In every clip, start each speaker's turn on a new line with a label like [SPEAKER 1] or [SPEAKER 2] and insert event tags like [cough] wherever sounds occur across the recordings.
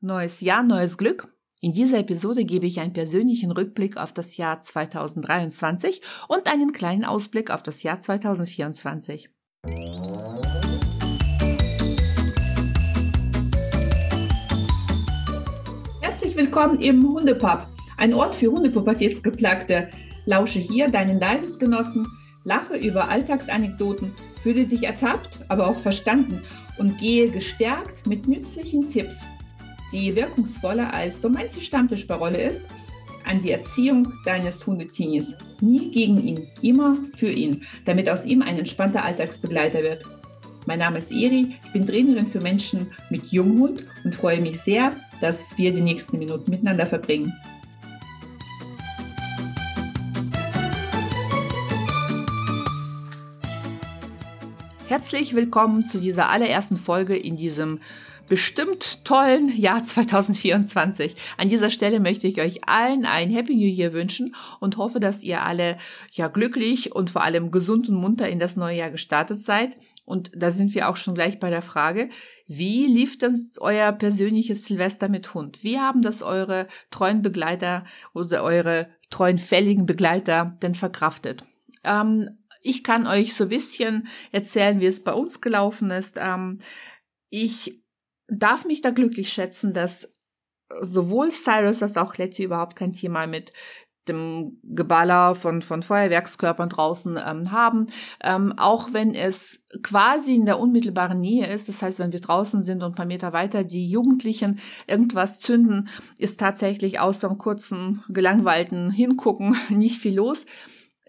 [SPEAKER 1] Neues Jahr, neues Glück. In dieser Episode gebe ich einen persönlichen Rückblick auf das Jahr 2023 und einen kleinen Ausblick auf das Jahr 2024. Herzlich willkommen im Hundepub, ein Ort für Hundepubertätsgeplagte. Lausche hier deinen Leidensgenossen, lache über Alltagsanekdoten, fühle dich ertappt, aber auch verstanden und gehe gestärkt mit nützlichen Tipps die wirkungsvoller als so manche Stammtischparole ist, an die Erziehung deines Hundetinis. Nie gegen ihn, immer für ihn, damit aus ihm ein entspannter Alltagsbegleiter wird. Mein Name ist Eri, ich bin Trainerin für Menschen mit Junghund und freue mich sehr, dass wir die nächsten Minuten miteinander verbringen. Herzlich willkommen zu dieser allerersten Folge in diesem bestimmt tollen Jahr 2024. An dieser Stelle möchte ich euch allen ein Happy New Year wünschen und hoffe, dass ihr alle ja glücklich und vor allem gesund und munter in das neue Jahr gestartet seid. Und da sind wir auch schon gleich bei der Frage, wie lief denn euer persönliches Silvester mit Hund? Wie haben das eure treuen Begleiter oder eure treuen fälligen Begleiter denn verkraftet? Ähm, ich kann euch so ein bisschen erzählen, wie es bei uns gelaufen ist. Ähm, ich darf mich da glücklich schätzen, dass sowohl Cyrus als auch Letty überhaupt kein Thema mit dem Geballer von, von Feuerwerkskörpern draußen ähm, haben, ähm, auch wenn es quasi in der unmittelbaren Nähe ist. Das heißt, wenn wir draußen sind und ein paar Meter weiter die Jugendlichen irgendwas zünden, ist tatsächlich außer einem kurzen, gelangweilten Hingucken [laughs] nicht viel los.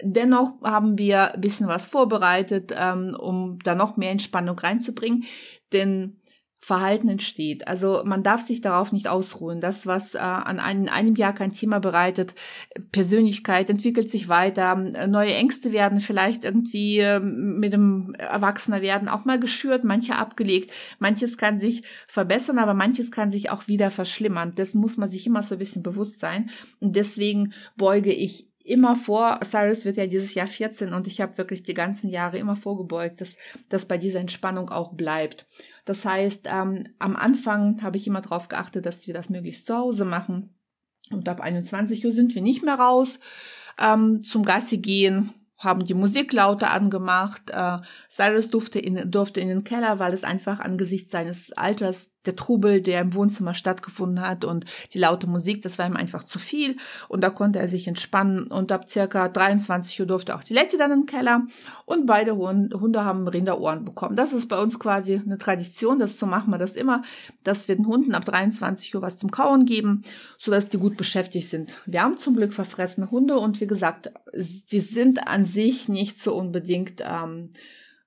[SPEAKER 1] Dennoch haben wir ein bisschen was vorbereitet, ähm, um da noch mehr Entspannung reinzubringen. Denn Verhalten entsteht. Also man darf sich darauf nicht ausruhen. Das, was äh, an einem, einem Jahr kein Thema bereitet, Persönlichkeit entwickelt sich weiter, neue Ängste werden vielleicht irgendwie äh, mit dem Erwachsener auch mal geschürt, manche abgelegt, manches kann sich verbessern, aber manches kann sich auch wieder verschlimmern. Das muss man sich immer so ein bisschen bewusst sein. Und deswegen beuge ich immer vor, Cyrus wird ja dieses Jahr 14 und ich habe wirklich die ganzen Jahre immer vorgebeugt, dass das bei dieser Entspannung auch bleibt. Das heißt, ähm, am Anfang habe ich immer darauf geachtet, dass wir das möglichst zu Hause machen. Und ab 21 Uhr sind wir nicht mehr raus ähm, zum Gassi gehen haben die Musik lauter angemacht. Äh, Cyrus durfte in, durfte in den Keller, weil es einfach angesichts seines Alters der Trubel, der im Wohnzimmer stattgefunden hat und die laute Musik, das war ihm einfach zu viel und da konnte er sich entspannen und ab circa 23 Uhr durfte auch die Letty dann in den Keller und beide Hunde haben Rinderohren bekommen. Das ist bei uns quasi eine Tradition, das so machen wir das immer, dass wir den Hunden ab 23 Uhr was zum Kauen geben, sodass die gut beschäftigt sind. Wir haben zum Glück verfressene Hunde und wie gesagt, sie sind an sich nicht so unbedingt ähm,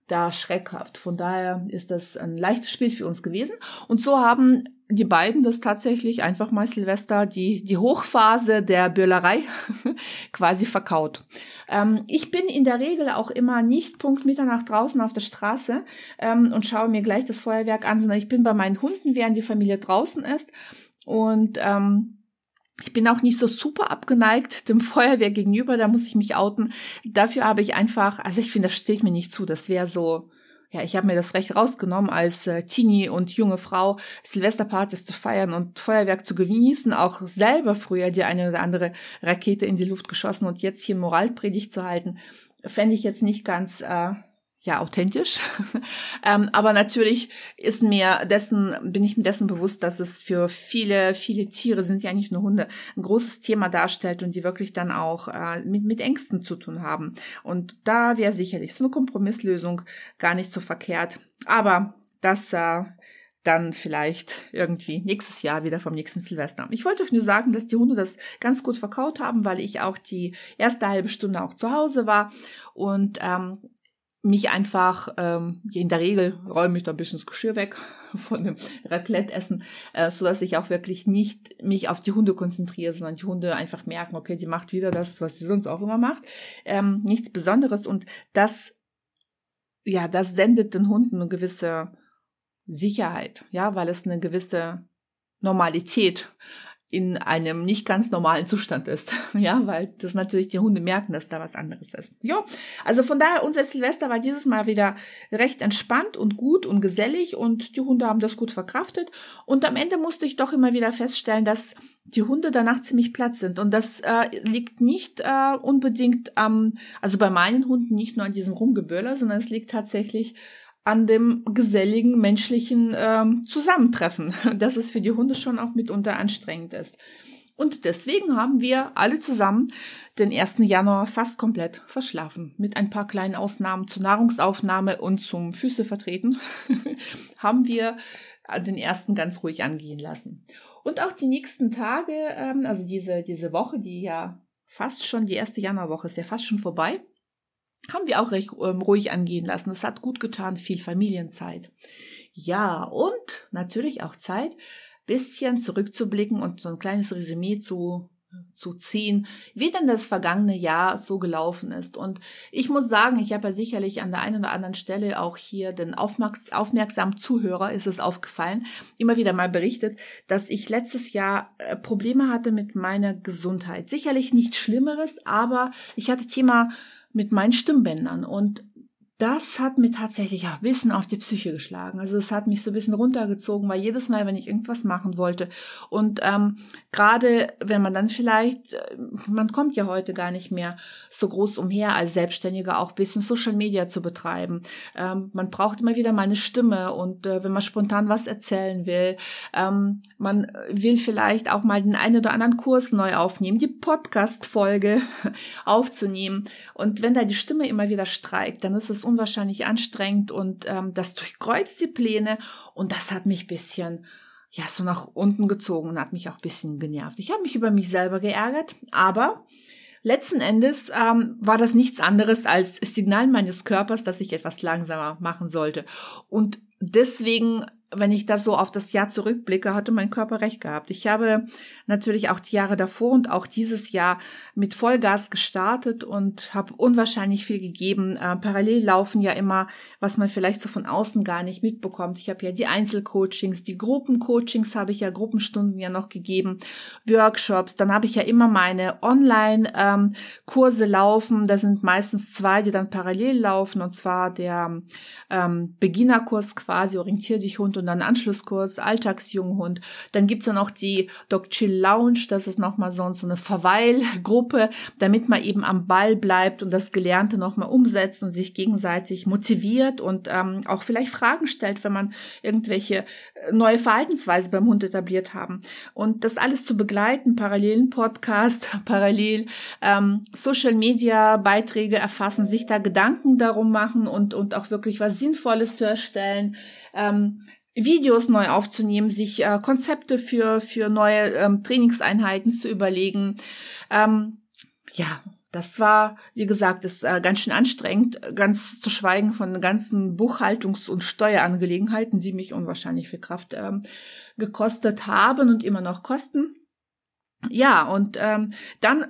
[SPEAKER 1] da schreckhaft. Von daher ist das ein leichtes Spiel für uns gewesen. Und so haben die beiden das tatsächlich einfach mal Silvester die, die Hochphase der Böllerei [laughs] quasi verkaut. Ähm, ich bin in der Regel auch immer nicht Punkt Mitternacht draußen auf der Straße ähm, und schaue mir gleich das Feuerwerk an, sondern ich bin bei meinen Hunden, während die Familie draußen ist. Und ähm, ich bin auch nicht so super abgeneigt dem Feuerwehr gegenüber, da muss ich mich outen. Dafür habe ich einfach, also ich finde, das steht mir nicht zu. Das wäre so, ja, ich habe mir das Recht rausgenommen, als äh, Teenie und junge Frau Silvesterpartys zu feiern und Feuerwerk zu genießen, auch selber früher die eine oder andere Rakete in die Luft geschossen und jetzt hier Moralpredigt zu halten, fände ich jetzt nicht ganz äh, ja authentisch. [laughs] ähm, aber natürlich ist mir dessen, bin ich mir dessen bewusst, dass es für viele, viele Tiere sind ja nicht nur Hunde, ein großes Thema darstellt und die wirklich dann auch äh, mit, mit Ängsten zu tun haben. Und da wäre sicherlich so eine Kompromisslösung gar nicht so verkehrt. Aber das äh, dann vielleicht irgendwie nächstes Jahr wieder vom nächsten Silvester. Ich wollte euch nur sagen, dass die Hunde das ganz gut verkaut haben, weil ich auch die erste halbe Stunde auch zu Hause war und ähm, mich einfach, ähm, in der Regel räume ich da ein bisschen das Geschirr weg [laughs] von dem Raclette-Essen, äh, so dass ich auch wirklich nicht mich auf die Hunde konzentriere, sondern die Hunde einfach merken, okay, die macht wieder das, was sie sonst auch immer macht. Ähm, nichts Besonderes und das, ja, das sendet den Hunden eine gewisse Sicherheit, ja, weil es eine gewisse Normalität in einem nicht ganz normalen Zustand ist. [laughs] Ja, weil das natürlich die Hunde merken, dass da was anderes ist. Ja, also von daher, unser Silvester war dieses Mal wieder recht entspannt und gut und gesellig und die Hunde haben das gut verkraftet. Und am Ende musste ich doch immer wieder feststellen, dass die Hunde danach ziemlich platt sind. Und das äh, liegt nicht äh, unbedingt am, also bei meinen Hunden nicht nur an diesem Rumgeböller, sondern es liegt tatsächlich an dem geselligen menschlichen ähm, Zusammentreffen, [laughs] dass es für die Hunde schon auch mitunter anstrengend ist. Und deswegen haben wir alle zusammen den 1. Januar fast komplett verschlafen. Mit ein paar kleinen Ausnahmen zur Nahrungsaufnahme und zum Füße vertreten [laughs] haben wir den ersten ganz ruhig angehen lassen. Und auch die nächsten Tage, ähm, also diese, diese Woche, die ja fast schon, die erste Januarwoche ist ja fast schon vorbei, haben wir auch recht ähm, ruhig angehen lassen. Es hat gut getan, viel Familienzeit. Ja, und natürlich auch Zeit, bisschen zurückzublicken und so ein kleines Resümee zu zu ziehen, wie denn das vergangene Jahr so gelaufen ist. Und ich muss sagen, ich habe ja sicherlich an der einen oder anderen Stelle auch hier den aufmerks aufmerksamen Zuhörer ist es aufgefallen, immer wieder mal berichtet, dass ich letztes Jahr äh, Probleme hatte mit meiner Gesundheit. Sicherlich nichts Schlimmeres, aber ich hatte Thema mit meinen Stimmbändern. Und das hat mir tatsächlich auch ein bisschen auf die Psyche geschlagen. Also es hat mich so ein bisschen runtergezogen, weil jedes Mal, wenn ich irgendwas machen wollte und ähm, gerade wenn man dann vielleicht, äh, man kommt ja heute gar nicht mehr so groß umher als Selbstständiger auch ein bisschen Social Media zu betreiben. Ähm, man braucht immer wieder mal eine Stimme und äh, wenn man spontan was erzählen will, ähm, man will vielleicht auch mal den einen oder anderen Kurs neu aufnehmen, die Podcast-Folge [laughs] aufzunehmen und wenn da die Stimme immer wieder streikt, dann ist es unwahrscheinlich anstrengend und ähm, das durchkreuzt die Pläne und das hat mich bisschen ja so nach unten gezogen und hat mich auch bisschen genervt. Ich habe mich über mich selber geärgert, aber letzten Endes ähm, war das nichts anderes als Signal meines Körpers, dass ich etwas langsamer machen sollte und deswegen wenn ich das so auf das Jahr zurückblicke, hatte mein Körper recht gehabt. Ich habe natürlich auch die Jahre davor und auch dieses Jahr mit Vollgas gestartet und habe unwahrscheinlich viel gegeben. Äh, parallel laufen ja immer, was man vielleicht so von außen gar nicht mitbekommt. Ich habe ja die Einzelcoachings, die Gruppencoachings habe ich ja Gruppenstunden ja noch gegeben, Workshops. Dann habe ich ja immer meine Online-Kurse ähm, laufen. Da sind meistens zwei, die dann parallel laufen und zwar der ähm, Beginnerkurs quasi Orientier dich Hund und dann Anschlusskurs, Alltagsjunghund. Dann gibt's dann auch die Dog Chill Lounge, das ist nochmal so eine Verweilgruppe, damit man eben am Ball bleibt und das Gelernte nochmal umsetzt und sich gegenseitig motiviert und ähm, auch vielleicht Fragen stellt, wenn man irgendwelche äh, neue Verhaltensweise beim Hund etabliert haben. Und das alles zu begleiten, parallelen Podcast, [laughs] parallel ähm, Social Media Beiträge erfassen, sich da Gedanken darum machen und, und auch wirklich was Sinnvolles zu erstellen. Ähm, Videos neu aufzunehmen, sich äh, Konzepte für, für neue ähm, Trainingseinheiten zu überlegen. Ähm, ja, das war, wie gesagt, ist äh, ganz schön anstrengend, ganz zu schweigen von ganzen Buchhaltungs- und Steuerangelegenheiten, die mich unwahrscheinlich viel Kraft ähm, gekostet haben und immer noch kosten. Ja, und ähm, dann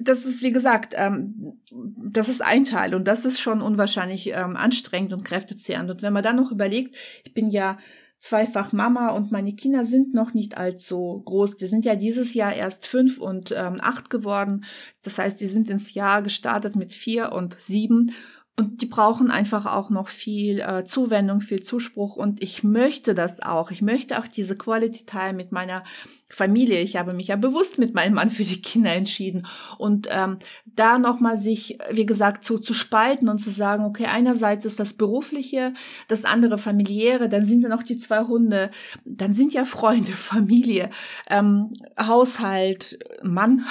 [SPEAKER 1] das ist, wie gesagt, ähm, das ist ein Teil und das ist schon unwahrscheinlich ähm, anstrengend und kräftezehrend. Und wenn man dann noch überlegt, ich bin ja zweifach Mama und meine Kinder sind noch nicht allzu groß. Die sind ja dieses Jahr erst fünf und ähm, acht geworden. Das heißt, die sind ins Jahr gestartet mit vier und sieben. Und die brauchen einfach auch noch viel äh, Zuwendung, viel Zuspruch. Und ich möchte das auch. Ich möchte auch diese Quality Time mit meiner Familie. Ich habe mich ja bewusst mit meinem Mann für die Kinder entschieden. Und ähm, da nochmal sich, wie gesagt, so zu spalten und zu sagen, okay, einerseits ist das Berufliche, das andere familiäre, dann sind da noch die zwei Hunde, dann sind ja Freunde, [laughs] Familie, ähm, Haushalt, Mann.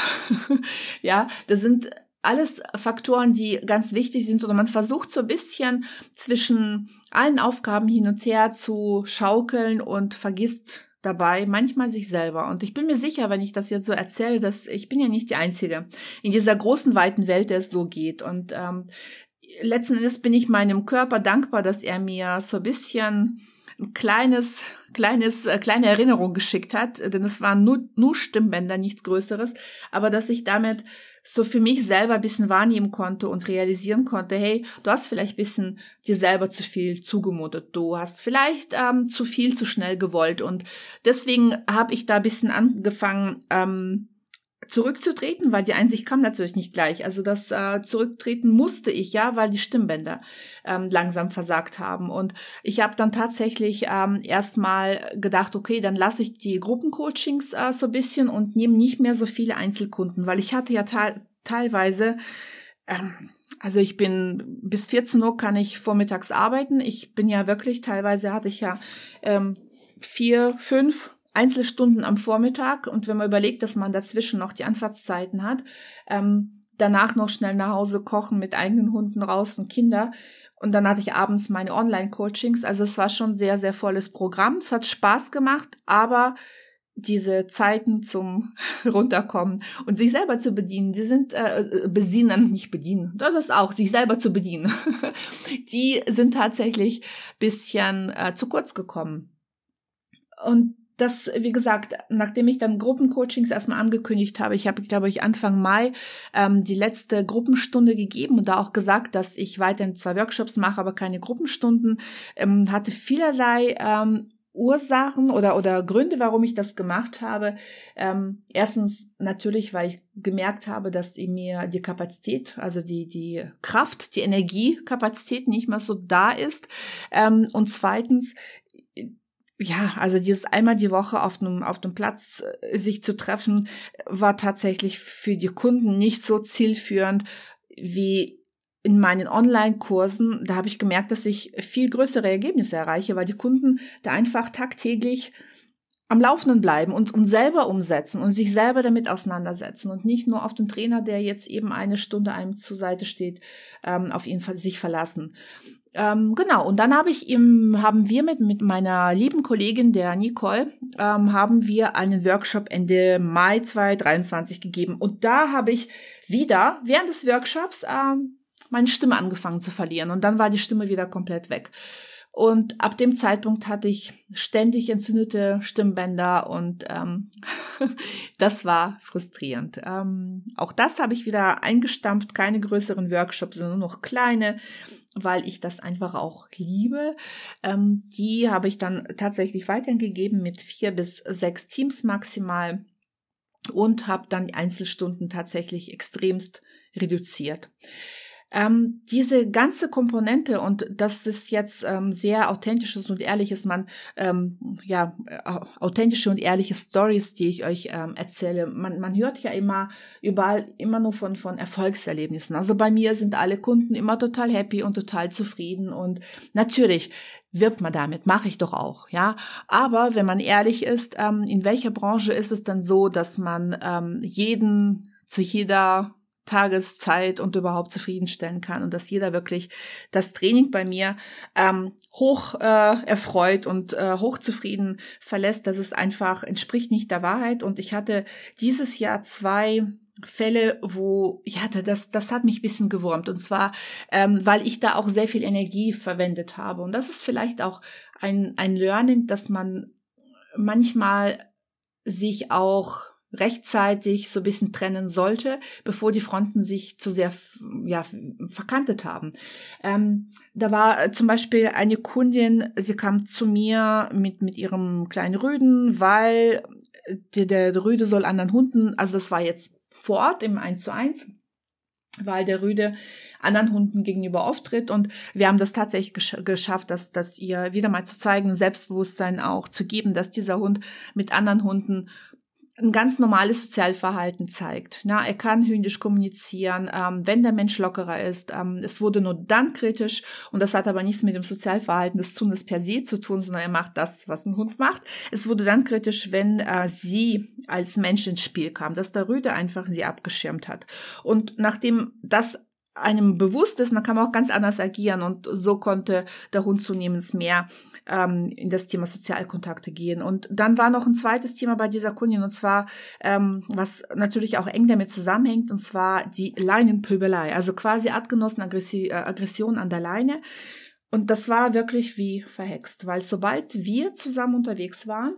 [SPEAKER 1] [laughs] ja, das sind alles Faktoren, die ganz wichtig sind oder man versucht so ein bisschen zwischen allen Aufgaben hin und her zu schaukeln und vergisst dabei manchmal sich selber. Und ich bin mir sicher, wenn ich das jetzt so erzähle, dass ich bin ja nicht die Einzige in dieser großen, weiten Welt, der es so geht. Und ähm, letzten Endes bin ich meinem Körper dankbar, dass er mir so ein bisschen ein kleines, kleines, äh, kleine Erinnerung geschickt hat, denn es waren nur, nur Stimmbänder, nichts Größeres, aber dass ich damit so für mich selber ein bisschen wahrnehmen konnte und realisieren konnte, hey, du hast vielleicht ein bisschen dir selber zu viel zugemutet, du hast vielleicht ähm, zu viel zu schnell gewollt. Und deswegen habe ich da ein bisschen angefangen, ähm, zurückzutreten, weil die Einsicht kam natürlich nicht gleich. Also das äh, Zurücktreten musste ich ja, weil die Stimmbänder ähm, langsam versagt haben. Und ich habe dann tatsächlich ähm, erstmal gedacht, okay, dann lasse ich die Gruppencoachings äh, so bisschen und nehme nicht mehr so viele Einzelkunden, weil ich hatte ja teilweise ähm, also ich bin bis 14 Uhr kann ich vormittags arbeiten. Ich bin ja wirklich, teilweise hatte ich ja ähm, vier, fünf Einzelstunden am Vormittag und wenn man überlegt, dass man dazwischen noch die Anfahrtszeiten hat, ähm, danach noch schnell nach Hause kochen mit eigenen Hunden raus und Kinder. Und dann hatte ich abends meine Online-Coachings. Also es war schon sehr, sehr volles Programm. Es hat Spaß gemacht, aber diese Zeiten zum [laughs] runterkommen und sich selber zu bedienen, die sind äh, besinnen, nicht bedienen, das auch, sich selber zu bedienen, [laughs] die sind tatsächlich bisschen äh, zu kurz gekommen. Und das, wie gesagt, nachdem ich dann Gruppencoachings erstmal angekündigt habe, ich habe, glaube ich, Anfang Mai ähm, die letzte Gruppenstunde gegeben und da auch gesagt, dass ich weiterhin zwei Workshops mache, aber keine Gruppenstunden, ähm, hatte vielerlei ähm, Ursachen oder, oder Gründe, warum ich das gemacht habe. Ähm, erstens natürlich, weil ich gemerkt habe, dass in mir die Kapazität, also die, die Kraft, die Energiekapazität nicht mehr so da ist. Ähm, und zweitens, ja, also dieses einmal die Woche auf einem, auf dem Platz äh, sich zu treffen, war tatsächlich für die Kunden nicht so zielführend wie in meinen Online-Kursen. Da habe ich gemerkt, dass ich viel größere Ergebnisse erreiche, weil die Kunden da einfach tagtäglich am Laufenden bleiben und, und selber umsetzen und sich selber damit auseinandersetzen und nicht nur auf den Trainer, der jetzt eben eine Stunde einem zur Seite steht, ähm, auf ihn sich verlassen. Ähm, genau, und dann habe ich im, haben wir mit, mit meiner lieben Kollegin, der Nicole, ähm, haben wir einen Workshop Ende Mai 2023 gegeben. Und da habe ich wieder während des Workshops ähm, meine Stimme angefangen zu verlieren. Und dann war die Stimme wieder komplett weg. Und ab dem Zeitpunkt hatte ich ständig entzündete Stimmbänder und ähm, [laughs] das war frustrierend. Ähm, auch das habe ich wieder eingestampft, keine größeren Workshops, sondern nur noch kleine, weil ich das einfach auch liebe. Ähm, die habe ich dann tatsächlich weitergegeben mit vier bis sechs Teams maximal und habe dann die Einzelstunden tatsächlich extremst reduziert. Ähm, diese ganze Komponente und das ist jetzt ähm, sehr authentisches und ehrliches, man ähm, ja authentische und ehrliche Stories, die ich euch ähm, erzähle. Man, man hört ja immer überall immer nur von von Erfolgserlebnissen. Also bei mir sind alle Kunden immer total happy und total zufrieden und natürlich wirbt man damit, mache ich doch auch, ja. Aber wenn man ehrlich ist, ähm, in welcher Branche ist es dann so, dass man ähm, jeden zu jeder Tageszeit und überhaupt zufriedenstellen kann und dass jeder wirklich das Training bei mir ähm, hoch äh, erfreut und äh, hochzufrieden verlässt. Das ist einfach entspricht nicht der Wahrheit und ich hatte dieses Jahr zwei Fälle, wo, ja, das, das hat mich bisschen gewurmt. Und zwar, ähm, weil ich da auch sehr viel Energie verwendet habe. Und das ist vielleicht auch ein, ein Learning, dass man manchmal sich auch rechtzeitig so ein bisschen trennen sollte, bevor die Fronten sich zu sehr ja, verkantet haben. Ähm, da war zum Beispiel eine Kundin, sie kam zu mir mit, mit ihrem kleinen Rüden, weil der, der Rüde soll anderen Hunden, also das war jetzt vor Ort im 1 zu 1, weil der Rüde anderen Hunden gegenüber auftritt und wir haben das tatsächlich gesch geschafft, dass, dass ihr wieder mal zu zeigen, Selbstbewusstsein auch zu geben, dass dieser Hund mit anderen Hunden ein ganz normales Sozialverhalten zeigt. Na, er kann hündisch kommunizieren, ähm, wenn der Mensch lockerer ist. Ähm, es wurde nur dann kritisch und das hat aber nichts mit dem Sozialverhalten des Hundes per se zu tun, sondern er macht das, was ein Hund macht. Es wurde dann kritisch, wenn äh, sie als Mensch ins Spiel kam, dass der Rüde einfach sie abgeschirmt hat. Und nachdem das einem bewusst ist, dann kann man auch ganz anders agieren und so konnte der Hund zunehmend mehr ähm, in das Thema Sozialkontakte gehen. Und dann war noch ein zweites Thema bei dieser Kundin und zwar, ähm, was natürlich auch eng damit zusammenhängt, und zwar die Leinenpöbelei, also quasi Artgenossen äh, Aggression an der Leine. und das war wirklich wie verhext, weil sobald wir zusammen unterwegs waren,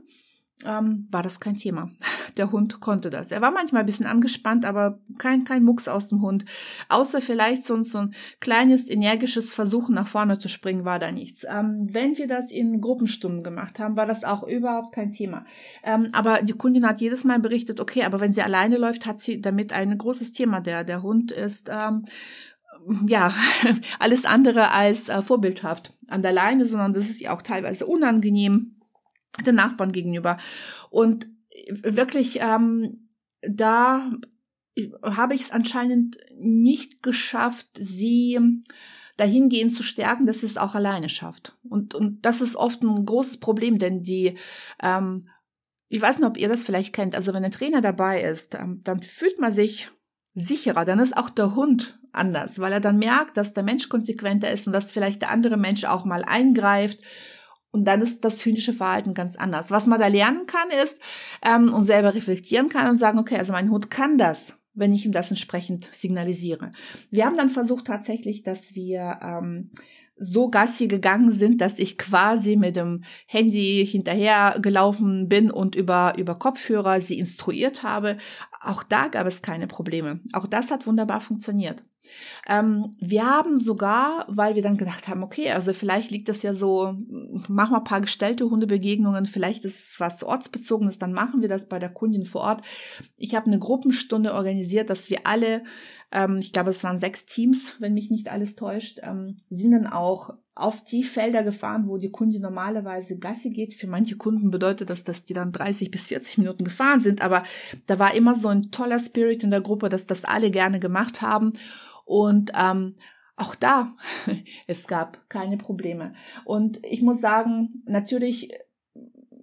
[SPEAKER 1] ähm, war das kein Thema. [laughs] Der Hund konnte das. Er war manchmal ein bisschen angespannt, aber kein, kein Mucks aus dem Hund. Außer vielleicht so, so ein kleines, energisches Versuchen nach vorne zu springen, war da nichts. Ähm, wenn wir das in Gruppenstunden gemacht haben, war das auch überhaupt kein Thema. Ähm, aber die Kundin hat jedes Mal berichtet, okay, aber wenn sie alleine läuft, hat sie damit ein großes Thema. Der, der Hund ist ähm, ja, [laughs] alles andere als äh, vorbildhaft an der Leine, sondern das ist ja auch teilweise unangenehm den Nachbarn gegenüber. Und wirklich, ähm, da habe ich es anscheinend nicht geschafft, sie dahingehend zu stärken, dass sie es auch alleine schafft. Und, und das ist oft ein großes Problem, denn die, ähm, ich weiß nicht, ob ihr das vielleicht kennt, also wenn ein Trainer dabei ist, ähm, dann fühlt man sich sicherer, dann ist auch der Hund anders, weil er dann merkt, dass der Mensch konsequenter ist und dass vielleicht der andere Mensch auch mal eingreift. Und dann ist das hündische Verhalten ganz anders. Was man da lernen kann, ist ähm, und selber reflektieren kann und sagen, okay, also mein Hund kann das, wenn ich ihm das entsprechend signalisiere. Wir haben dann versucht tatsächlich, dass wir ähm, so Gassi gegangen sind, dass ich quasi mit dem Handy hinterher gelaufen bin und über, über Kopfhörer sie instruiert habe. Auch da gab es keine Probleme. Auch das hat wunderbar funktioniert. Ähm, wir haben sogar, weil wir dann gedacht haben, okay, also vielleicht liegt das ja so, machen wir ein paar gestellte Hundebegegnungen, vielleicht ist es was ortsbezogenes, dann machen wir das bei der Kundin vor Ort. Ich habe eine Gruppenstunde organisiert, dass wir alle, ähm, ich glaube, es waren sechs Teams, wenn mich nicht alles täuscht, ähm, sind dann auch auf die Felder gefahren, wo die Kundin normalerweise Gassi geht. Für manche Kunden bedeutet das, dass die dann 30 bis 40 Minuten gefahren sind, aber da war immer so ein toller Spirit in der Gruppe, dass das alle gerne gemacht haben. Und ähm, auch da, [laughs] es gab keine Probleme. Und ich muss sagen, natürlich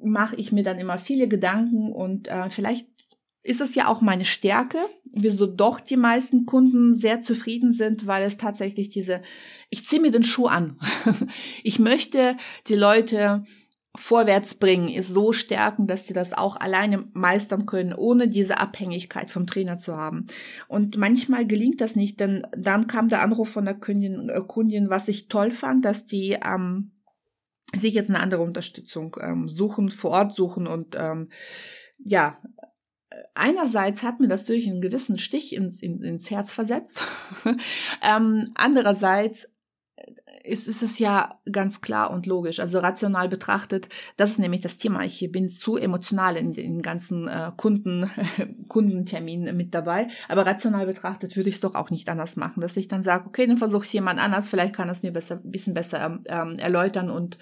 [SPEAKER 1] mache ich mir dann immer viele Gedanken und äh, vielleicht ist es ja auch meine Stärke, wieso doch die meisten Kunden sehr zufrieden sind, weil es tatsächlich diese, ich ziehe mir den Schuh an. [laughs] ich möchte die Leute vorwärts bringen, ist so stärken, dass sie das auch alleine meistern können, ohne diese Abhängigkeit vom Trainer zu haben. Und manchmal gelingt das nicht, denn dann kam der Anruf von der Kundin, äh, Kundin was ich toll fand, dass die ähm, sich jetzt eine andere Unterstützung ähm, suchen, vor Ort suchen und ähm, ja, einerseits hat mir das durch einen gewissen Stich ins, in, ins Herz versetzt. [laughs] ähm, andererseits ist, ist es ja ganz klar und logisch, also rational betrachtet, das ist nämlich das Thema. Ich bin zu emotional in den ganzen äh, Kunden, [laughs] Kundenterminen mit dabei, aber rational betrachtet würde ich es doch auch nicht anders machen, dass ich dann sage, okay, dann versuche ich jemand anders, vielleicht kann es mir besser, bisschen besser ähm, erläutern und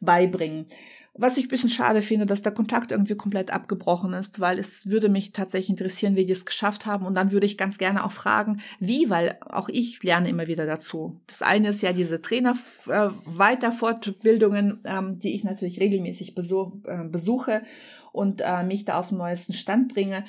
[SPEAKER 1] beibringen. Was ich ein bisschen schade finde, dass der Kontakt irgendwie komplett abgebrochen ist, weil es würde mich tatsächlich interessieren, wie die es geschafft haben. Und dann würde ich ganz gerne auch fragen, wie, weil auch ich lerne immer wieder dazu. Das eine ist ja diese Trainer äh, ähm, die ich natürlich regelmäßig besuch, äh, besuche und äh, mich da auf den neuesten Stand bringe.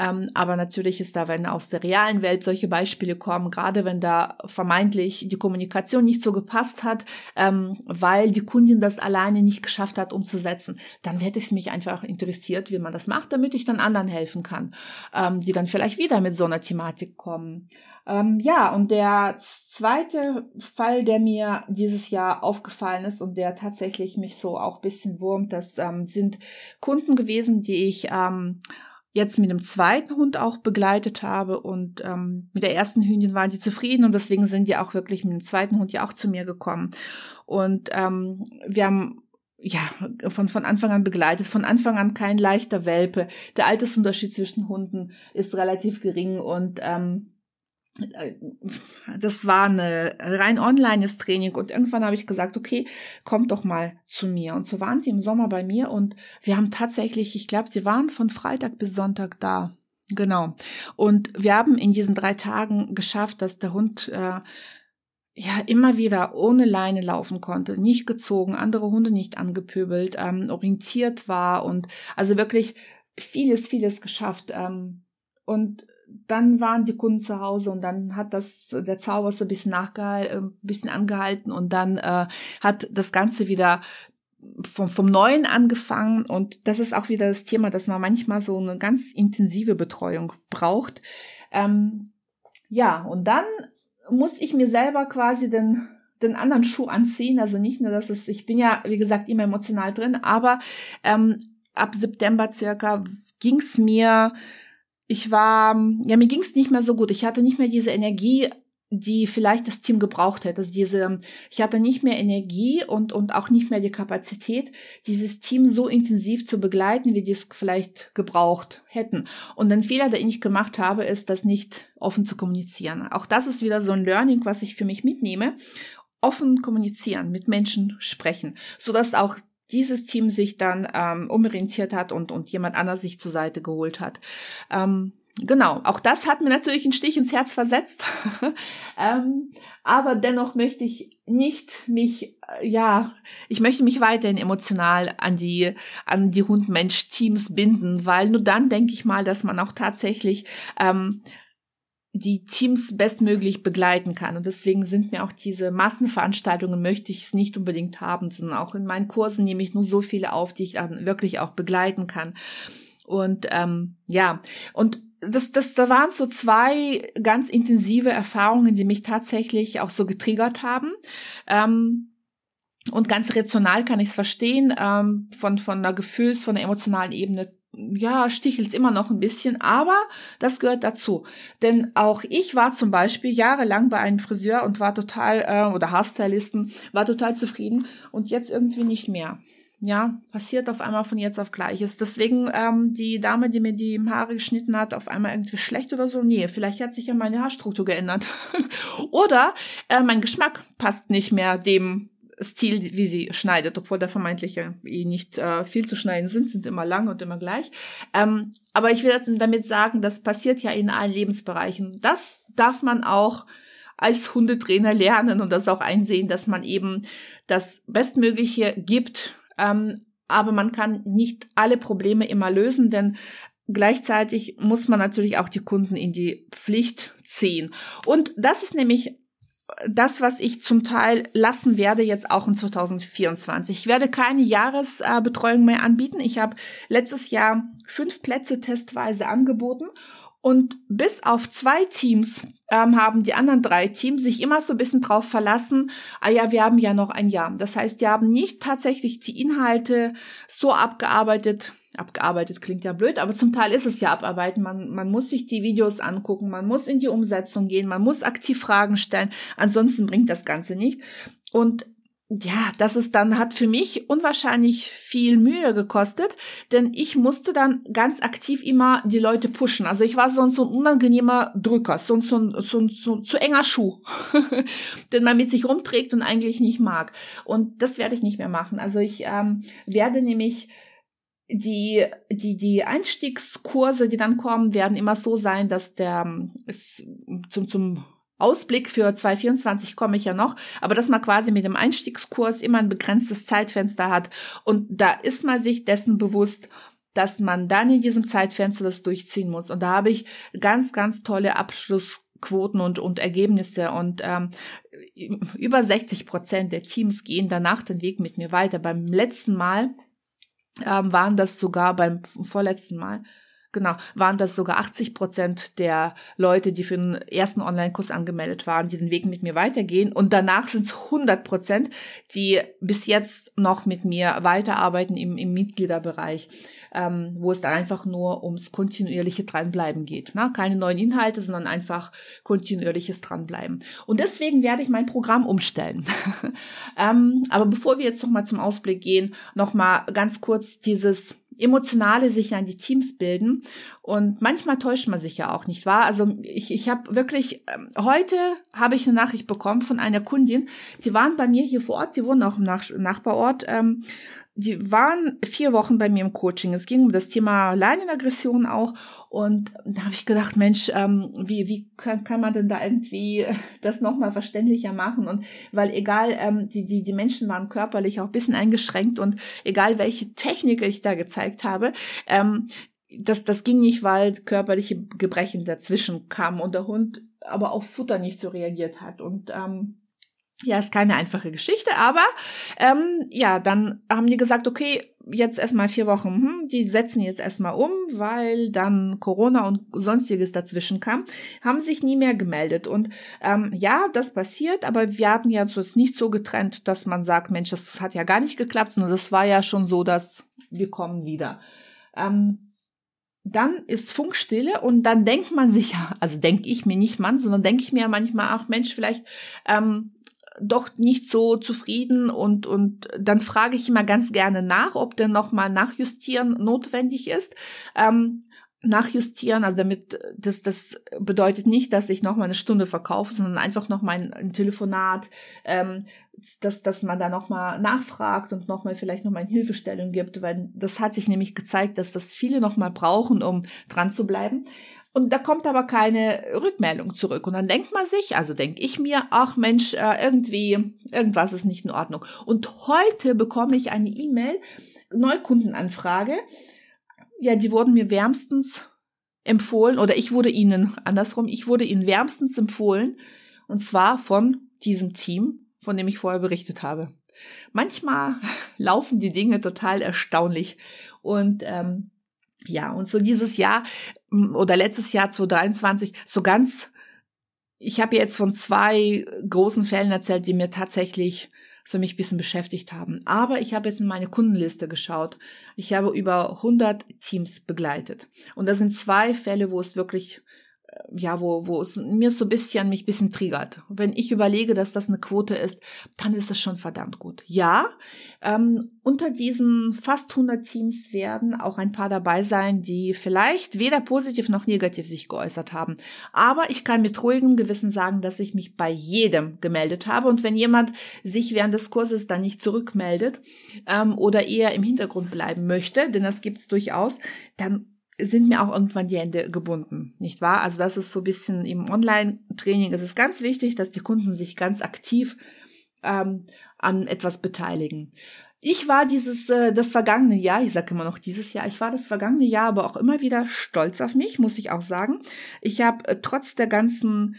[SPEAKER 1] Ähm, aber natürlich ist da, wenn aus der realen Welt solche Beispiele kommen, gerade wenn da vermeintlich die Kommunikation nicht so gepasst hat, ähm, weil die Kundin das alleine nicht geschafft hat umzusetzen, dann hätte es mich einfach interessiert, wie man das macht, damit ich dann anderen helfen kann, ähm, die dann vielleicht wieder mit so einer Thematik kommen. Ähm, ja, und der zweite Fall, der mir dieses Jahr aufgefallen ist und der tatsächlich mich so auch bisschen wurmt, das ähm, sind Kunden gewesen, die ich ähm, jetzt mit dem zweiten Hund auch begleitet habe und ähm, mit der ersten Hündin waren die zufrieden und deswegen sind die auch wirklich mit dem zweiten Hund ja auch zu mir gekommen. Und ähm, wir haben ja, von, von Anfang an begleitet, von Anfang an kein leichter Welpe. Der Altersunterschied zwischen Hunden ist relativ gering und ähm, das war eine rein onlinees Training und irgendwann habe ich gesagt, okay, kommt doch mal zu mir. Und so waren sie im Sommer bei mir und wir haben tatsächlich, ich glaube, sie waren von Freitag bis Sonntag da. Genau. Und wir haben in diesen drei Tagen geschafft, dass der Hund äh, ja immer wieder ohne Leine laufen konnte, nicht gezogen, andere Hunde nicht angepöbelt, ähm, orientiert war und also wirklich vieles, vieles geschafft. Ähm, und dann waren die Kunden zu Hause und dann hat das der Zauber so ein bisschen nachgehalten, äh, ein bisschen angehalten und dann äh, hat das Ganze wieder vom, vom Neuen angefangen und das ist auch wieder das Thema, dass man manchmal so eine ganz intensive Betreuung braucht. Ähm, ja, und dann muss ich mir selber quasi den den anderen Schuh anziehen. Also nicht nur, dass es, ich bin ja, wie gesagt, immer emotional drin, aber ähm, ab September circa ging's mir, ich war, ja, mir ging's nicht mehr so gut. Ich hatte nicht mehr diese Energie, die vielleicht das Team gebraucht hätte. Also diese, ich hatte nicht mehr Energie und, und auch nicht mehr die Kapazität, dieses Team so intensiv zu begleiten, wie die es vielleicht gebraucht hätten. Und ein Fehler, den ich gemacht habe, ist, das nicht offen zu kommunizieren. Auch das ist wieder so ein Learning, was ich für mich mitnehme. Offen kommunizieren, mit Menschen sprechen, so dass auch dieses Team sich dann ähm, umorientiert hat und, und jemand anders sich zur Seite geholt hat. Ähm, genau, auch das hat mir natürlich einen Stich ins Herz versetzt. [laughs] ähm, aber dennoch möchte ich nicht mich, äh, ja, ich möchte mich weiterhin emotional an die, an die Hund-Mensch-Teams binden, weil nur dann denke ich mal, dass man auch tatsächlich ähm, die Teams bestmöglich begleiten kann. Und deswegen sind mir auch diese Massenveranstaltungen möchte ich es nicht unbedingt haben, sondern auch in meinen Kursen nehme ich nur so viele auf, die ich dann wirklich auch begleiten kann. Und ähm, ja, und das, das, da waren so zwei ganz intensive Erfahrungen, die mich tatsächlich auch so getriggert haben. Ähm, und ganz rational kann ich es verstehen, ähm, von, von der Gefühls-, von der emotionalen Ebene ja, stichelt immer noch ein bisschen, aber das gehört dazu. Denn auch ich war zum Beispiel jahrelang bei einem Friseur und war total, äh, oder Haarstylisten, war total zufrieden und jetzt irgendwie nicht mehr. Ja, passiert auf einmal von jetzt auf gleiches. Deswegen ähm, die Dame, die mir die Haare geschnitten hat, auf einmal irgendwie schlecht oder so. Nee, vielleicht hat sich ja meine Haarstruktur geändert. [laughs] oder äh, mein Geschmack passt nicht mehr dem Stil, wie sie schneidet, obwohl da vermeintlich ja eh nicht äh, viel zu schneiden sind, sind immer lang und immer gleich. Ähm, aber ich will damit sagen, das passiert ja in allen Lebensbereichen. Das darf man auch als Hundetrainer lernen und das auch einsehen, dass man eben das Bestmögliche gibt, ähm, aber man kann nicht alle Probleme immer lösen, denn gleichzeitig muss man natürlich auch die Kunden in die Pflicht ziehen. Und das ist nämlich das, was ich zum Teil lassen werde, jetzt auch in 2024. Ich werde keine Jahresbetreuung mehr anbieten. Ich habe letztes Jahr fünf Plätze testweise angeboten und bis auf zwei Teams ähm, haben die anderen drei Teams sich immer so ein bisschen drauf verlassen, ah ja, wir haben ja noch ein Jahr. Das heißt, die haben nicht tatsächlich die Inhalte so abgearbeitet, abgearbeitet klingt ja blöd, aber zum Teil ist es ja abarbeiten. Man, man muss sich die Videos angucken, man muss in die Umsetzung gehen, man muss aktiv Fragen stellen. Ansonsten bringt das Ganze nicht. Und ja, das ist dann, hat für mich unwahrscheinlich viel Mühe gekostet, denn ich musste dann ganz aktiv immer die Leute pushen. Also ich war sonst so ein unangenehmer Drücker, so ein, so ein, so ein, so zu enger Schuh, [laughs] den man mit sich rumträgt und eigentlich nicht mag. Und das werde ich nicht mehr machen. Also ich ähm, werde nämlich die, die, die Einstiegskurse, die dann kommen, werden immer so sein, dass der ist zum, zum Ausblick für 2024 komme ich ja noch, aber dass man quasi mit dem Einstiegskurs immer ein begrenztes Zeitfenster hat und da ist man sich dessen bewusst, dass man dann in diesem Zeitfenster das durchziehen muss. Und da habe ich ganz, ganz tolle Abschlussquoten und, und Ergebnisse und ähm, über 60 Prozent der Teams gehen danach den Weg mit mir weiter. Beim letzten Mal ähm, waren das sogar beim vorletzten Mal Genau, waren das sogar 80 Prozent der Leute, die für den ersten Online-Kurs angemeldet waren, die den Weg mit mir weitergehen. Und danach sind es 100 Prozent, die bis jetzt noch mit mir weiterarbeiten im, im Mitgliederbereich, ähm, wo es dann einfach nur ums kontinuierliche Dranbleiben geht. Ne? Keine neuen Inhalte, sondern einfach kontinuierliches Dranbleiben. Und deswegen werde ich mein Programm umstellen. [laughs] ähm, aber bevor wir jetzt nochmal zum Ausblick gehen, nochmal ganz kurz dieses emotionale sich an die Teams bilden. Und manchmal täuscht man sich ja auch, nicht wahr? Also ich, ich habe wirklich, ähm, heute habe ich eine Nachricht bekommen von einer Kundin, die waren bei mir hier vor Ort, die wohnen auch im Nach Nachbarort. Ähm, die waren vier Wochen bei mir im Coaching. Es ging um das Thema Leinenaggression auch. Und da habe ich gedacht, Mensch, ähm, wie, wie kann, kann man denn da irgendwie [laughs] das nochmal verständlicher machen? Und weil egal, ähm, die, die, die Menschen waren körperlich auch ein bisschen eingeschränkt und egal welche Technik ich da gezeigt habe, ähm, das, das ging nicht, weil körperliche Gebrechen dazwischen kamen und der Hund aber auf Futter nicht so reagiert hat. Und ähm, Ja, ist keine einfache Geschichte, aber ähm, ja, dann haben die gesagt, okay, jetzt erstmal vier Wochen, hm, die setzen jetzt erstmal um, weil dann Corona und sonstiges dazwischen kam, haben sich nie mehr gemeldet. Und ähm, ja, das passiert, aber wir hatten ja jetzt nicht so getrennt, dass man sagt, Mensch, das hat ja gar nicht geklappt, sondern das war ja schon so, dass wir kommen wieder. Ähm, dann ist Funkstille und dann denkt man sich also denke ich mir nicht man, sondern denke ich mir manchmal, ach Mensch, vielleicht ähm, doch nicht so zufrieden und, und dann frage ich immer ganz gerne nach, ob denn nochmal Nachjustieren notwendig ist. Ähm, nachjustieren, also damit, das, das bedeutet nicht, dass ich nochmal eine Stunde verkaufe, sondern einfach noch mein ein Telefonat, ähm, dass, dass man da nochmal nachfragt und nochmal vielleicht nochmal eine Hilfestellung gibt, weil das hat sich nämlich gezeigt, dass das viele nochmal brauchen, um dran zu bleiben. Und da kommt aber keine Rückmeldung zurück. Und dann denkt man sich, also denke ich mir, ach Mensch, äh, irgendwie, irgendwas ist nicht in Ordnung. Und heute bekomme ich eine E-Mail, Neukundenanfrage. Ja, die wurden mir wärmstens empfohlen, oder ich wurde ihnen, andersrum, ich wurde ihnen wärmstens empfohlen. Und zwar von diesem Team, von dem ich vorher berichtet habe. Manchmal [laughs] laufen die Dinge total erstaunlich. Und ähm, ja, und so dieses Jahr oder letztes Jahr 2023 so ganz, ich habe jetzt von zwei großen Fällen erzählt, die mir tatsächlich so mich bisschen beschäftigt haben. Aber ich habe jetzt in meine Kundenliste geschaut. Ich habe über 100 Teams begleitet. Und das sind zwei Fälle, wo es wirklich ja, wo, wo es mir so ein bisschen, mich ein bisschen triggert. Wenn ich überlege, dass das eine Quote ist, dann ist es schon verdammt gut. Ja, ähm, unter diesen fast 100 Teams werden auch ein paar dabei sein, die vielleicht weder positiv noch negativ sich geäußert haben. Aber ich kann mit ruhigem Gewissen sagen, dass ich mich bei jedem gemeldet habe. Und wenn jemand sich während des Kurses dann nicht zurückmeldet ähm, oder eher im Hintergrund bleiben möchte, denn das gibt es durchaus, dann sind mir auch irgendwann die Hände gebunden, nicht wahr? Also das ist so ein bisschen im Online-Training. Es ist ganz wichtig, dass die Kunden sich ganz aktiv ähm, an etwas beteiligen. Ich war dieses, äh, das vergangene Jahr, ich sage immer noch dieses Jahr, ich war das vergangene Jahr aber auch immer wieder stolz auf mich, muss ich auch sagen. Ich habe äh, trotz der ganzen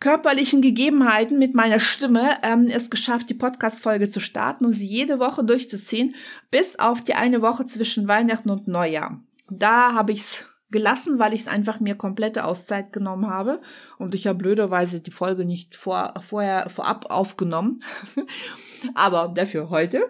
[SPEAKER 1] körperlichen Gegebenheiten mit meiner Stimme ähm, es geschafft, die Podcast-Folge zu starten und sie jede Woche durchzuziehen, bis auf die eine Woche zwischen Weihnachten und Neujahr da habe ich es gelassen, weil ich es einfach mir komplette Auszeit genommen habe und ich habe blöderweise die Folge nicht vor, vorher vorab aufgenommen, [laughs] aber dafür heute.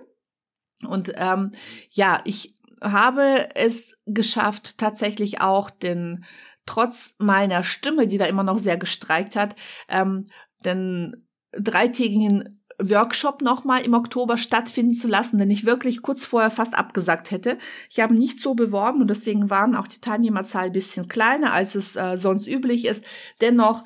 [SPEAKER 1] Und ähm, ja, ich habe es geschafft, tatsächlich auch den trotz meiner Stimme, die da immer noch sehr gestreikt hat, ähm, den dreitägigen Workshop nochmal im Oktober stattfinden zu lassen, den ich wirklich kurz vorher fast abgesagt hätte. Ich habe nicht so beworben und deswegen waren auch die Teilnehmerzahl bisschen kleiner, als es äh, sonst üblich ist. Dennoch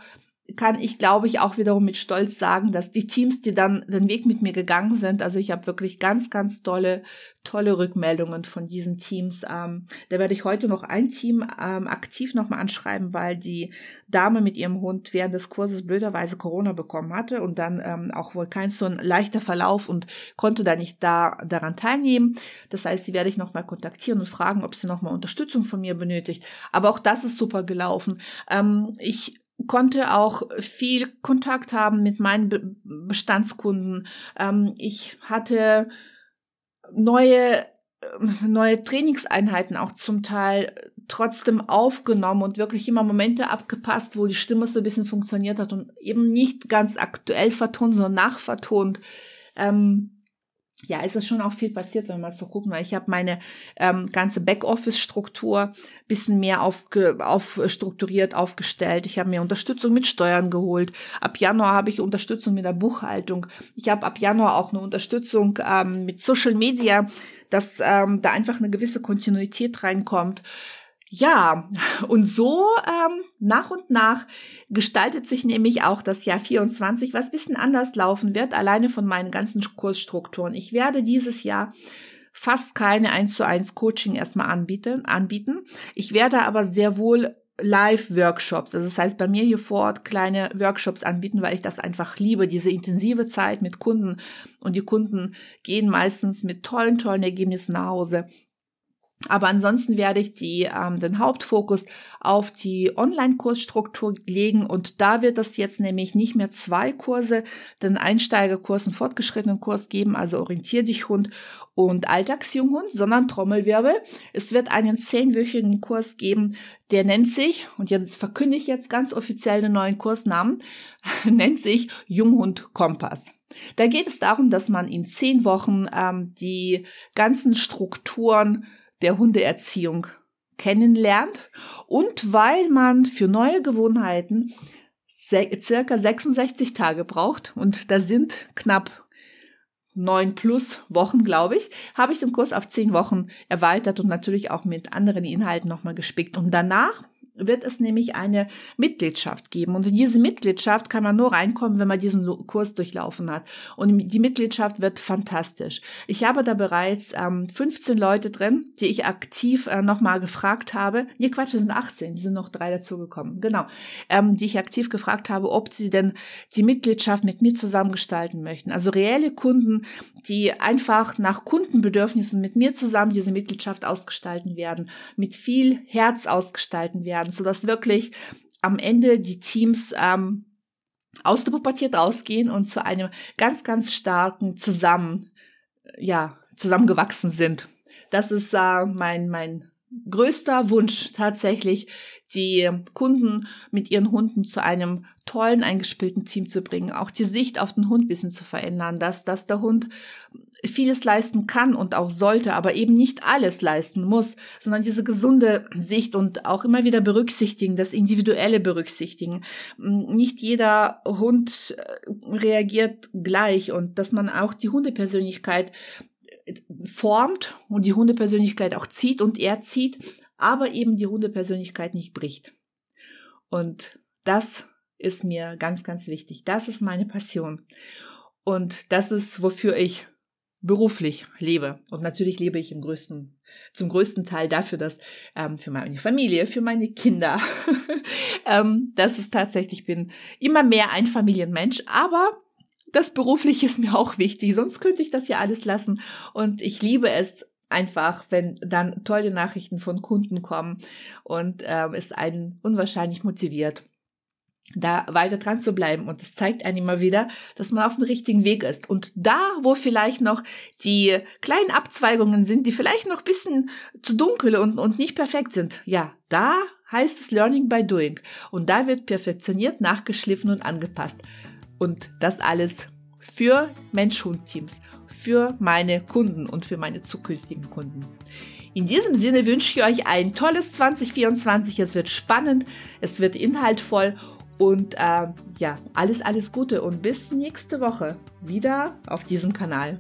[SPEAKER 1] kann ich, glaube ich, auch wiederum mit Stolz sagen, dass die Teams, die dann den Weg mit mir gegangen sind, also ich habe wirklich ganz, ganz tolle, tolle Rückmeldungen von diesen Teams. Ähm, da werde ich heute noch ein Team ähm, aktiv nochmal anschreiben, weil die Dame mit ihrem Hund während des Kurses blöderweise Corona bekommen hatte und dann ähm, auch wohl kein so ein leichter Verlauf und konnte da nicht da daran teilnehmen. Das heißt, sie werde ich nochmal kontaktieren und fragen, ob sie nochmal Unterstützung von mir benötigt. Aber auch das ist super gelaufen. Ähm, ich konnte auch viel Kontakt haben mit meinen Be Bestandskunden. Ähm, ich hatte neue neue Trainingseinheiten auch zum Teil trotzdem aufgenommen und wirklich immer Momente abgepasst, wo die Stimme so ein bisschen funktioniert hat und eben nicht ganz aktuell vertont, sondern nachvertont. Ähm, ja, ist es schon auch viel passiert, wenn man so guckt. Ich habe meine ähm, ganze Backoffice-Struktur bisschen mehr aufge, aufstrukturiert aufgestellt. Ich habe mir Unterstützung mit Steuern geholt. Ab Januar habe ich Unterstützung mit der Buchhaltung. Ich habe ab Januar auch eine Unterstützung ähm, mit Social Media, dass ähm, da einfach eine gewisse Kontinuität reinkommt. Ja, und so ähm, nach und nach gestaltet sich nämlich auch das Jahr 24, was bisschen anders laufen wird, alleine von meinen ganzen Kursstrukturen. Ich werde dieses Jahr fast keine 1 zu 1 Coaching erstmal anbieten, anbieten. Ich werde aber sehr wohl Live-Workshops, also das heißt bei mir hier vor Ort kleine Workshops anbieten, weil ich das einfach liebe, diese intensive Zeit mit Kunden und die Kunden gehen meistens mit tollen, tollen Ergebnissen nach Hause Aber ansonsten werde ich die, ähm, den Hauptfokus auf die Online-Kursstruktur legen und da wird es jetzt nämlich nicht mehr zwei Kurse, den Einsteigerkurs und fortgeschrittenen Kurs geben, also Orientier dich Hund und Alltagsjunghund, sondern Trommelwirbel. Es wird einen zehnwöchigen Kurs geben, der nennt sich, und jetzt verkünde ich jetzt ganz offiziell den neuen Kursnamen, [laughs] nennt sich Junghund Kompass. Da geht es darum, dass man in zehn Wochen ähm, die ganzen Strukturen der Hundeerziehung kennenlernt und weil man für neue Gewohnheiten circa 66 Tage braucht und da sind knapp neun plus Wochen, glaube ich, habe ich den Kurs auf zehn Wochen erweitert und natürlich auch mit anderen Inhalten nochmal gespickt. Und danach wird es nämlich eine Mitgliedschaft geben. Und in diese Mitgliedschaft kann man nur reinkommen, wenn man diesen Kurs durchlaufen hat. Und die Mitgliedschaft wird fantastisch. Ich habe da bereits ähm, 15 Leute drin, die ich aktiv äh, nochmal gefragt habe. Nee, Quatsch, es sind 18, die sind noch drei dazugekommen. Genau. Ähm, die ich aktiv gefragt habe, ob sie denn die Mitgliedschaft mit mir zusammen gestalten möchten. Also reelle Kunden, die einfach nach Kundenbedürfnissen mit mir zusammen diese Mitgliedschaft ausgestalten werden, mit viel Herz ausgestalten werden werden, sodass wirklich am Ende die Teams ähm, aus der Pubertät rausgehen und zu einem ganz, ganz starken zusammen, ja, zusammengewachsen sind. Das ist äh, mein, mein größter Wunsch tatsächlich, die Kunden mit ihren Hunden zu einem tollen, eingespielten Team zu bringen, auch die Sicht auf den Hund bisschen zu verändern, dass, dass der Hund vieles leisten kann und auch sollte, aber eben nicht alles leisten muss, sondern diese gesunde Sicht und auch immer wieder berücksichtigen, das Individuelle berücksichtigen. Nicht jeder Hund äh, reagiert gleich und dass man auch die Hundepersönlichkeit formt und die Hundepersönlichkeit auch zieht und er zieht, aber eben die Hundepersönlichkeit nicht bricht. Und das ist mir ganz, ganz wichtig. Das ist meine Passion. Und das ist, wofür ich beruflich lebe. Und natürlich lebe ich im größten, zum größten Teil dafür, dass ähm, für meine Familie, für meine Kinder, [laughs] ähm, dass es tatsächlich bin immer mehr ein Familienmensch. Aber das Berufliche ist mir auch wichtig, sonst könnte ich das ja alles lassen. Und ich liebe es einfach, wenn dann tolle Nachrichten von Kunden kommen und äh, es einen unwahrscheinlich motiviert da weiter dran zu bleiben. Und das zeigt einem immer wieder, dass man auf dem richtigen Weg ist. Und da, wo vielleicht noch die kleinen Abzweigungen sind, die vielleicht noch bisschen zu dunkel und, und nicht perfekt sind, ja, da heißt es Learning by Doing. Und da wird perfektioniert, nachgeschliffen und angepasst. Und das alles für Mensch-Hund-Teams, für meine Kunden und für meine zukünftigen Kunden. In diesem Sinne wünsche ich euch ein tolles 2024. Es wird spannend, es wird inhaltvoll und äh, ja, alles, alles Gute und bis nächste Woche wieder auf diesem Kanal.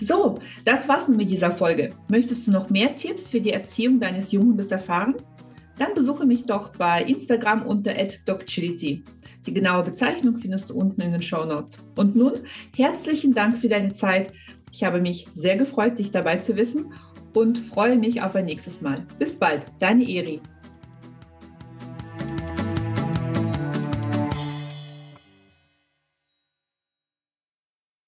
[SPEAKER 1] So, das war's mit dieser Folge. Möchtest du noch mehr Tipps für die Erziehung deines Junghundes erfahren? Dann besuche mich doch bei Instagram unter @docchility. Die genaue Bezeichnung findest du unten in den Show Notes. Und nun herzlichen Dank für deine Zeit. Ich habe mich sehr gefreut, dich dabei zu wissen und freue mich auf ein nächstes Mal. Bis bald, deine Eri.